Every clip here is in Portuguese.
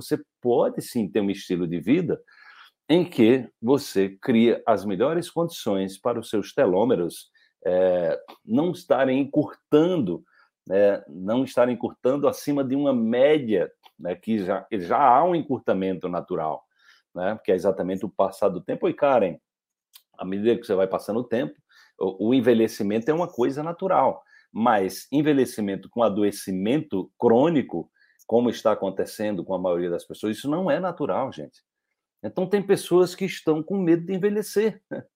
você pode sim ter um estilo de vida em que você cria as melhores condições para os seus telômeros é, não estarem encurtando, né, não estarem encurtando acima de uma média, né, que já, já há um encurtamento natural, né, que é exatamente o passar do tempo. E, Karen, à medida que você vai passando o tempo, o, o envelhecimento é uma coisa natural, mas envelhecimento com adoecimento crônico, como está acontecendo com a maioria das pessoas, isso não é natural, gente. Então, tem pessoas que estão com medo de envelhecer.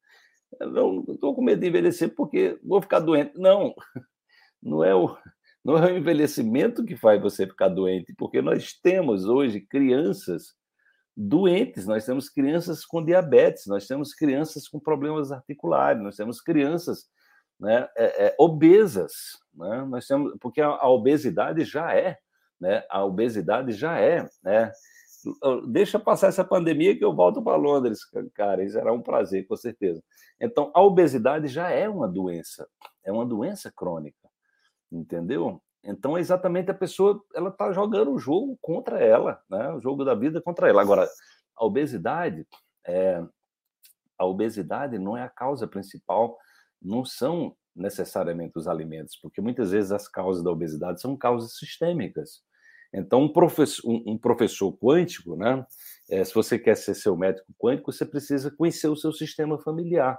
Não estou com medo de envelhecer porque vou ficar doente. Não, não é o, não é o envelhecimento que faz você ficar doente, porque nós temos hoje crianças doentes, nós temos crianças com diabetes, nós temos crianças com problemas articulares, nós temos crianças né, é, é, obesas, né? nós temos, porque a, a, obesidade já é, né, a obesidade já é, né, deixa passar essa pandemia que eu volto para Londres, cara, isso será um prazer, com certeza. Então, a obesidade já é uma doença, é uma doença crônica, entendeu? Então, é exatamente a pessoa, ela está jogando o jogo contra ela, né? O jogo da vida contra ela. Agora, a obesidade, é, a obesidade não é a causa principal, não são necessariamente os alimentos, porque muitas vezes as causas da obesidade são causas sistêmicas. Então, um professor, um, professor quântico, né? É, se você quer ser seu médico quântico, você precisa conhecer o seu sistema familiar.